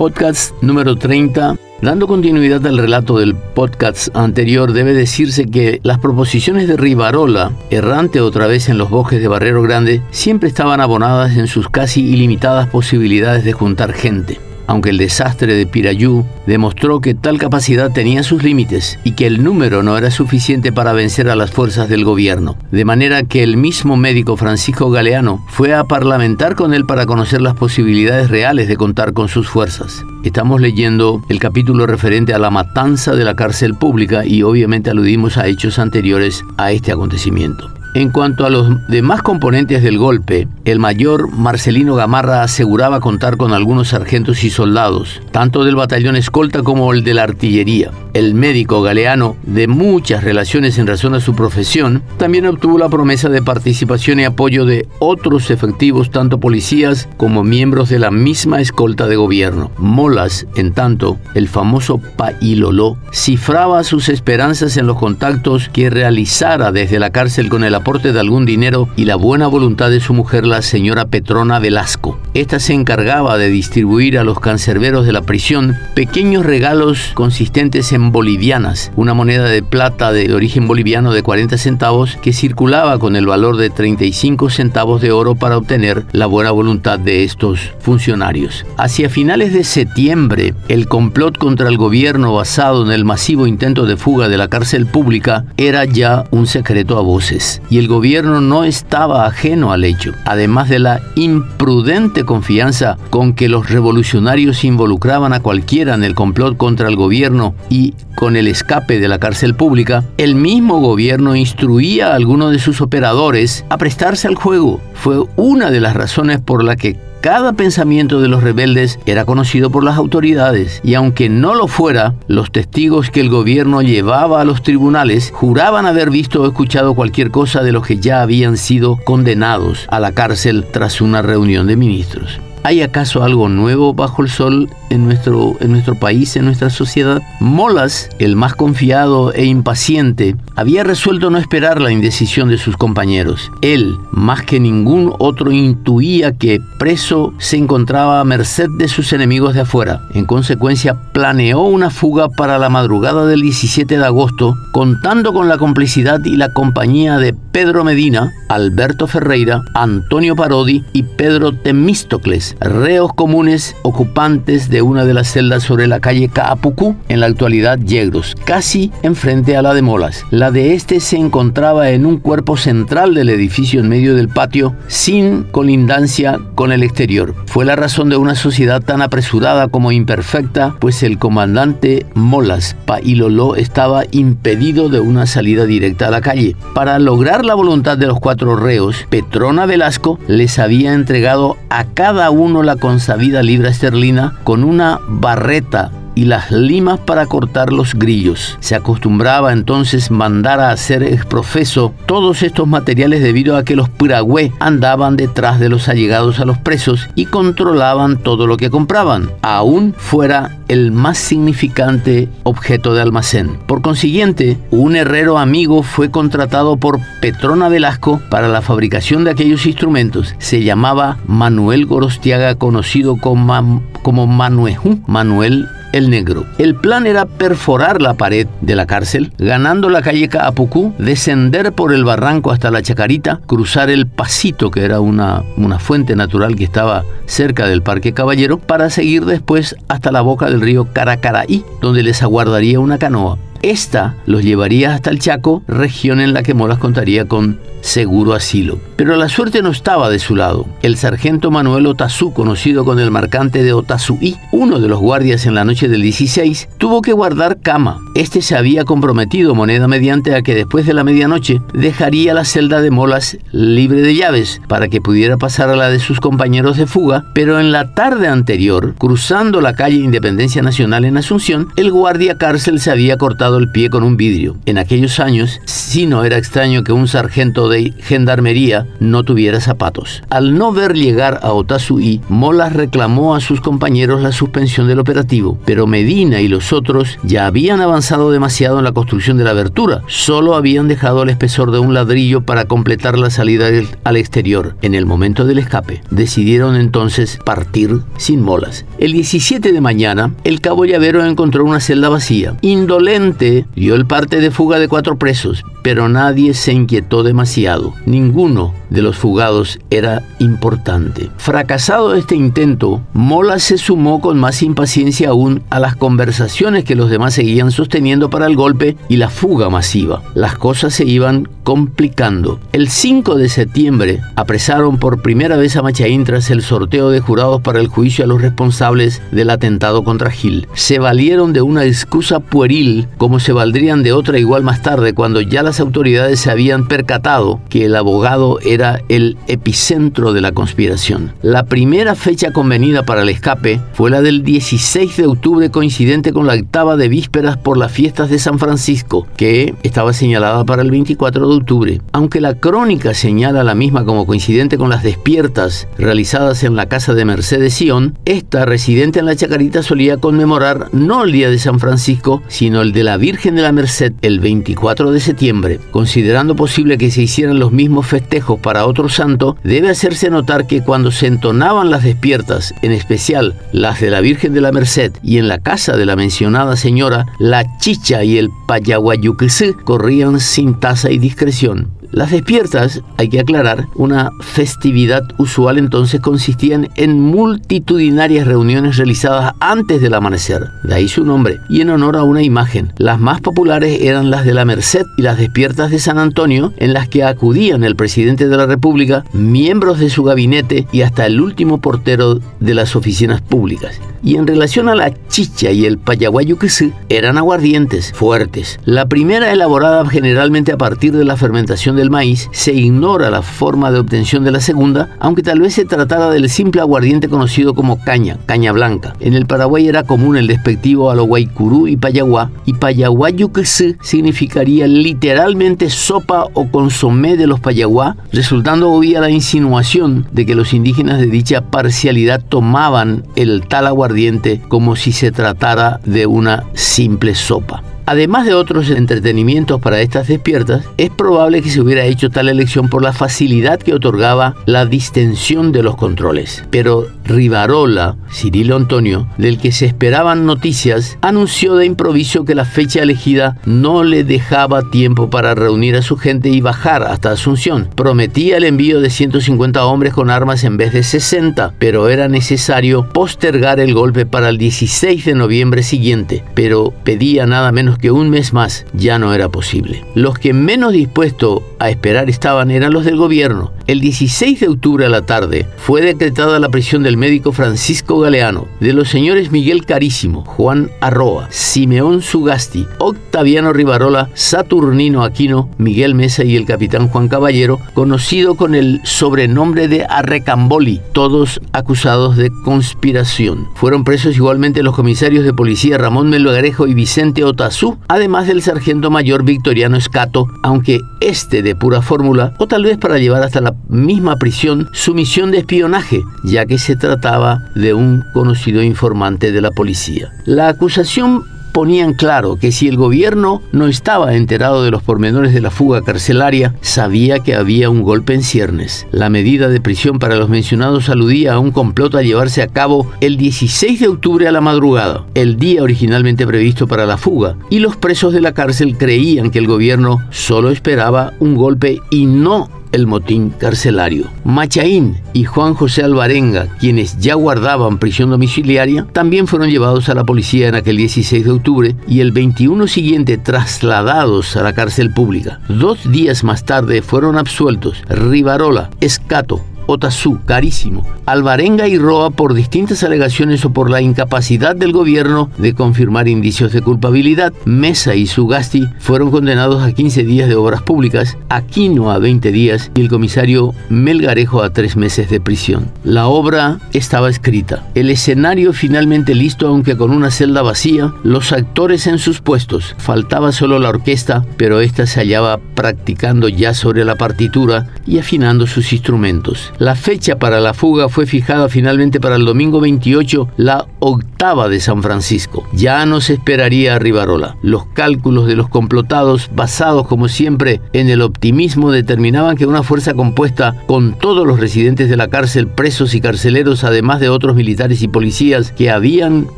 podcast número 30. Dando continuidad al relato del podcast anterior, debe decirse que las proposiciones de Rivarola, errante otra vez en los bosques de Barrero Grande, siempre estaban abonadas en sus casi ilimitadas posibilidades de juntar gente aunque el desastre de Pirayú demostró que tal capacidad tenía sus límites y que el número no era suficiente para vencer a las fuerzas del gobierno. De manera que el mismo médico Francisco Galeano fue a parlamentar con él para conocer las posibilidades reales de contar con sus fuerzas. Estamos leyendo el capítulo referente a la matanza de la cárcel pública y obviamente aludimos a hechos anteriores a este acontecimiento. En cuanto a los demás componentes del golpe, el mayor Marcelino Gamarra aseguraba contar con algunos sargentos y soldados, tanto del batallón escolta como el de la artillería. El médico galeano, de muchas relaciones en razón a su profesión, también obtuvo la promesa de participación y apoyo de otros efectivos, tanto policías como miembros de la misma escolta de gobierno. Molas, en tanto, el famoso Pailoló, cifraba sus esperanzas en los contactos que realizara desde la cárcel con el aporte de algún dinero y la buena voluntad de su mujer, la señora Petrona Velasco. Esta se encargaba de distribuir a los cancerberos de la prisión pequeños regalos consistentes en bolivianas, una moneda de plata de origen boliviano de 40 centavos que circulaba con el valor de 35 centavos de oro para obtener la buena voluntad de estos funcionarios. Hacia finales de septiembre, el complot contra el gobierno basado en el masivo intento de fuga de la cárcel pública era ya un secreto a voces y el gobierno no estaba ajeno al hecho, además de la imprudente confianza con que los revolucionarios involucraban a cualquiera en el complot contra el gobierno y con el escape de la cárcel pública, el mismo gobierno instruía a algunos de sus operadores a prestarse al juego. Fue una de las razones por la que cada pensamiento de los rebeldes era conocido por las autoridades y aunque no lo fuera, los testigos que el gobierno llevaba a los tribunales juraban haber visto o escuchado cualquier cosa de los que ya habían sido condenados a la cárcel tras una reunión de ministros. ¿Hay acaso algo nuevo bajo el sol en nuestro, en nuestro país, en nuestra sociedad? Molas, el más confiado e impaciente, había resuelto no esperar la indecisión de sus compañeros. Él, más que ningún otro, intuía que preso se encontraba a merced de sus enemigos de afuera. En consecuencia, planeó una fuga para la madrugada del 17 de agosto, contando con la complicidad y la compañía de Pedro Medina, Alberto Ferreira, Antonio Parodi y Pedro Temístocles reos comunes ocupantes de una de las celdas sobre la calle Caapucú, en la actualidad Yegros, casi enfrente a la de Molas. La de este se encontraba en un cuerpo central del edificio en medio del patio, sin colindancia con el exterior. Fue la razón de una sociedad tan apresurada como imperfecta, pues el comandante Molas Pailoló estaba impedido de una salida directa a la calle. Para lograr la voluntad de los cuatro reos, Petrona Velasco les había entregado a cada uno uno la consabida libra esterlina con una barreta y las limas para cortar los grillos. Se acostumbraba entonces mandar a hacer exprofeso todos estos materiales debido a que los piragüé andaban detrás de los allegados a los presos y controlaban todo lo que compraban, aún fuera el más significante objeto de almacén. Por consiguiente, un herrero amigo fue contratado por Petrona Velasco para la fabricación de aquellos instrumentos. Se llamaba Manuel Gorostiaga, conocido como, como Manuejú, Manuel el Negro. El plan era perforar la pared de la cárcel, ganando la calle Caapucú, descender por el barranco hasta la Chacarita, cruzar el Pasito, que era una, una fuente natural que estaba cerca del Parque Caballero, para seguir después hasta la boca del río Caracaraí, donde les aguardaría una canoa. Esta los llevaría hasta el Chaco, región en la que Molas contaría con seguro asilo. Pero la suerte no estaba de su lado. El sargento Manuel Otazú, conocido con el marcante de Otazuí, uno de los guardias en la noche del 16, tuvo que guardar cama. Este se había comprometido moneda mediante a que después de la medianoche dejaría la celda de Molas libre de llaves para que pudiera pasar a la de sus compañeros de fuga, pero en la tarde anterior, cruzando la calle Independencia Nacional en Asunción, el guardia cárcel se había cortado el pie con un vidrio. En aquellos años, sí no era extraño que un sargento de gendarmería no tuviera zapatos. Al no ver llegar a Otasui, Molas reclamó a sus compañeros la suspensión del operativo, pero Medina y los otros ya habían avanzado demasiado en la construcción de la abertura. Solo habían dejado el espesor de un ladrillo para completar la salida al exterior. En el momento del escape, decidieron entonces partir sin molas. El 17 de mañana, el cabo llavero encontró una celda vacía. Indolente, dio el parte de fuga de cuatro presos, pero nadie se inquietó demasiado. Ninguno de los fugados era importante. Fracasado este intento, Mola se sumó con más impaciencia aún a las conversaciones que los demás seguían sosteniendo para el golpe y la fuga masiva. Las cosas se iban complicando. El 5 de septiembre apresaron por primera vez a Machaín tras el sorteo de jurados para el juicio a los responsables del atentado contra Gil. Se valieron de una excusa pueril como se valdrían de otra igual más tarde cuando ya las autoridades se habían percatado que el abogado era el epicentro de la conspiración. La primera fecha convenida para el escape fue la del 16 de octubre coincidente con la octava de vísperas por las fiestas de San Francisco, que estaba señalada para el 24 de octubre. Aunque la crónica señala la misma como coincidente con las despiertas realizadas en la casa de Mercedes Sion, esta residente en la Chacarita solía conmemorar no el día de San Francisco, sino el de la Virgen de la Merced el 24 de septiembre. Considerando posible que se hicieran los mismos festejos para otro santo, debe hacerse notar que cuando se entonaban las despiertas, en especial las de la Virgen de la Merced y en la casa de la mencionada señora, la chicha y el payaguayuquesé corrían sin tasa y discreción. Las despiertas, hay que aclarar, una festividad usual entonces consistían en multitudinarias reuniones realizadas antes del amanecer, de ahí su nombre, y en honor a una imagen. Las más populares eran las de la Merced y las despiertas de San Antonio, en las que acudían el presidente de la República, miembros de su gabinete y hasta el último portero de las oficinas públicas. Y en relación a la chicha y el payaguayuquesú, eran aguardientes fuertes. La primera elaborada generalmente a partir de la fermentación del maíz, se ignora la forma de obtención de la segunda, aunque tal vez se tratara del simple aguardiente conocido como caña, caña blanca. En el Paraguay era común el despectivo a lo guaycurú y payaguá, y payaguayuquesú significaría literalmente sopa o consomé de los payaguá, resultando obvia la insinuación de que los indígenas de dicha parcialidad tomaban el tal aguardiente como si se tratara de una simple sopa. Además de otros entretenimientos para estas despiertas, es probable que se hubiera hecho tal elección por la facilidad que otorgaba la distensión de los controles. Pero Rivarola, Cirilo Antonio, del que se esperaban noticias, anunció de improviso que la fecha elegida no le dejaba tiempo para reunir a su gente y bajar hasta Asunción. Prometía el envío de 150 hombres con armas en vez de 60, pero era necesario postergar el golpe para el 16 de noviembre siguiente, pero pedía nada menos que un mes más ya no era posible. Los que menos dispuestos a esperar estaban eran los del gobierno. El 16 de octubre a la tarde fue decretada la prisión del médico Francisco Galeano, de los señores Miguel Carísimo, Juan Arroa, Simeón Sugasti, Octaviano Rivarola, Saturnino Aquino, Miguel Mesa y el capitán Juan Caballero, conocido con el sobrenombre de Arrecamboli, todos acusados de conspiración. Fueron presos igualmente los comisarios de policía Ramón Melgarejo y Vicente Otazú, además del sargento mayor Victoriano Escato, aunque este de pura fórmula, o tal vez para llevar hasta la misma prisión su misión de espionaje, ya que se trataba de un conocido informante de la policía. La acusación ponían claro que si el gobierno no estaba enterado de los pormenores de la fuga carcelaria, sabía que había un golpe en ciernes. La medida de prisión para los mencionados aludía a un complot a llevarse a cabo el 16 de octubre a la madrugada, el día originalmente previsto para la fuga, y los presos de la cárcel creían que el gobierno solo esperaba un golpe y no el motín carcelario. Machaín y Juan José Alvarenga, quienes ya guardaban prisión domiciliaria, también fueron llevados a la policía en aquel 16 de octubre y el 21 siguiente trasladados a la cárcel pública. Dos días más tarde fueron absueltos Rivarola, Escato, Otazú, carísimo. Alvarenga y Roa por distintas alegaciones o por la incapacidad del gobierno de confirmar indicios de culpabilidad. Mesa y Sugasti fueron condenados a 15 días de obras públicas, Aquino a 20 días y el comisario Melgarejo a 3 meses de prisión. La obra estaba escrita. El escenario finalmente listo, aunque con una celda vacía, los actores en sus puestos. Faltaba solo la orquesta, pero esta se hallaba practicando ya sobre la partitura y afinando sus instrumentos. La fecha para la fuga fue fijada finalmente para el domingo 28, la octava de San Francisco. Ya no se esperaría a Rivarola. Los cálculos de los complotados, basados como siempre en el optimismo, determinaban que una fuerza compuesta con todos los residentes de la cárcel, presos y carceleros, además de otros militares y policías que habían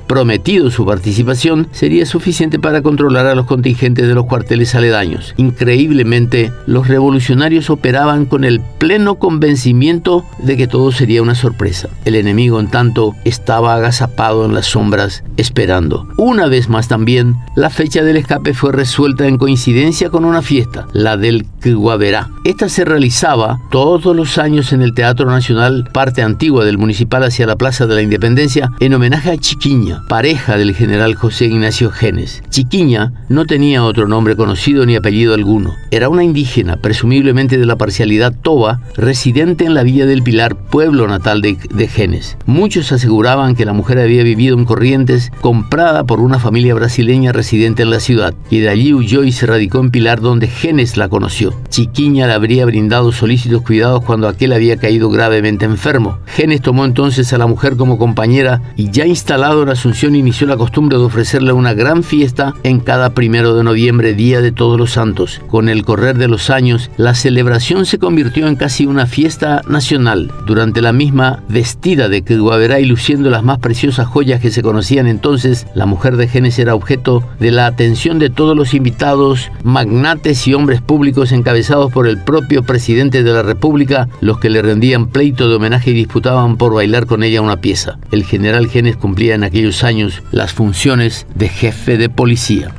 prometido su participación, sería suficiente para controlar a los contingentes de los cuarteles aledaños. Increíblemente, los revolucionarios operaban con el pleno convencimiento de que todo sería una sorpresa. El enemigo, en tanto, estaba agazapado en las sombras, esperando. Una vez más también, la fecha del escape fue resuelta en coincidencia con una fiesta, la del Guaverá. Esta se realizaba todos los años en el Teatro Nacional, parte antigua del municipal hacia la Plaza de la Independencia, en homenaje a Chiquiña, pareja del general José Ignacio Genes. Chiquiña no tenía otro nombre conocido ni apellido alguno. Era una indígena, presumiblemente de la parcialidad toba, residente en la Villa del Pilar, pueblo natal de, de Genes. Muchos aseguraban que la mujer había vivido en Corrientes, comprada por una familia brasileña residente en la ciudad, y de allí huyó y se radicó en Pilar donde Genes la conoció. Chiquiña le habría brindado solícitos cuidados cuando aquel había caído gravemente enfermo. Genes tomó entonces a la mujer como compañera y ya instalado en Asunción inició la costumbre de ofrecerle una gran fiesta en cada primero de noviembre, día de todos los santos. Con el correr de los años, la celebración se convirtió en casi una fiesta nacional. Durante la misma vestida de Guaverá y luciendo las más preciosas joyas que se conocían entonces, la mujer de Genes era objeto de la atención de todos los invitados, magnates y hombres públicos encabezados por el propio presidente de la República, los que le rendían pleito de homenaje y disputaban por bailar con ella una pieza. El general Genes cumplía en aquellos años las funciones de jefe de policía.